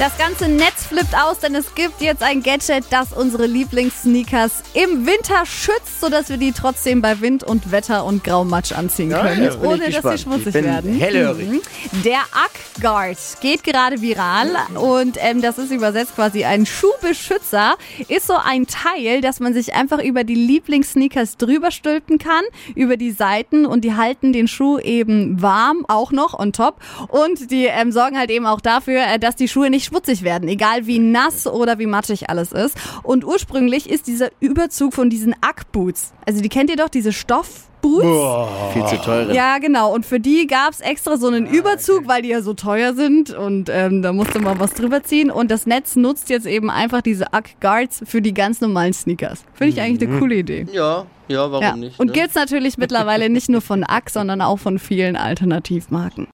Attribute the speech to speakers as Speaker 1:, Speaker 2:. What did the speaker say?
Speaker 1: Das ganze Netz flippt aus, denn es gibt jetzt ein Gadget, das unsere Lieblingssneakers im Winter schützt, sodass wir die trotzdem bei Wind und Wetter und Graumatsch anziehen können,
Speaker 2: ja,
Speaker 1: ohne dass sie schmutzig werden.
Speaker 2: hellhörig.
Speaker 1: Mhm. Der Ack Guard geht gerade viral und ähm, das ist übersetzt quasi ein Schuhbeschützer. Ist so ein Teil, dass man sich einfach über die Lieblingssneakers drüber stülpen kann, über die Seiten und die halten den Schuh eben warm, auch noch on top. Und die ähm, sorgen halt eben auch dafür, äh, dass die Schuhe nicht schmutzig werden, egal wie nass oder wie matschig alles ist. Und ursprünglich ist dieser Überzug von diesen Ack-Boots, also die kennt ihr doch, diese Stoffboots.
Speaker 2: Viel zu teuer.
Speaker 1: Ja, genau. Und für die gab's extra so einen Überzug, weil die ja so teuer sind und ähm, da musste man was drüber ziehen. Und das Netz nutzt jetzt eben einfach diese Ack Guards für die ganz normalen Sneakers. Finde ich eigentlich eine coole Idee.
Speaker 3: Ja, ja, warum
Speaker 1: Ja.
Speaker 3: nicht?
Speaker 1: Und
Speaker 3: ne?
Speaker 1: gibt's natürlich mittlerweile nicht nur von Ack, sondern auch von vielen Alternativmarken.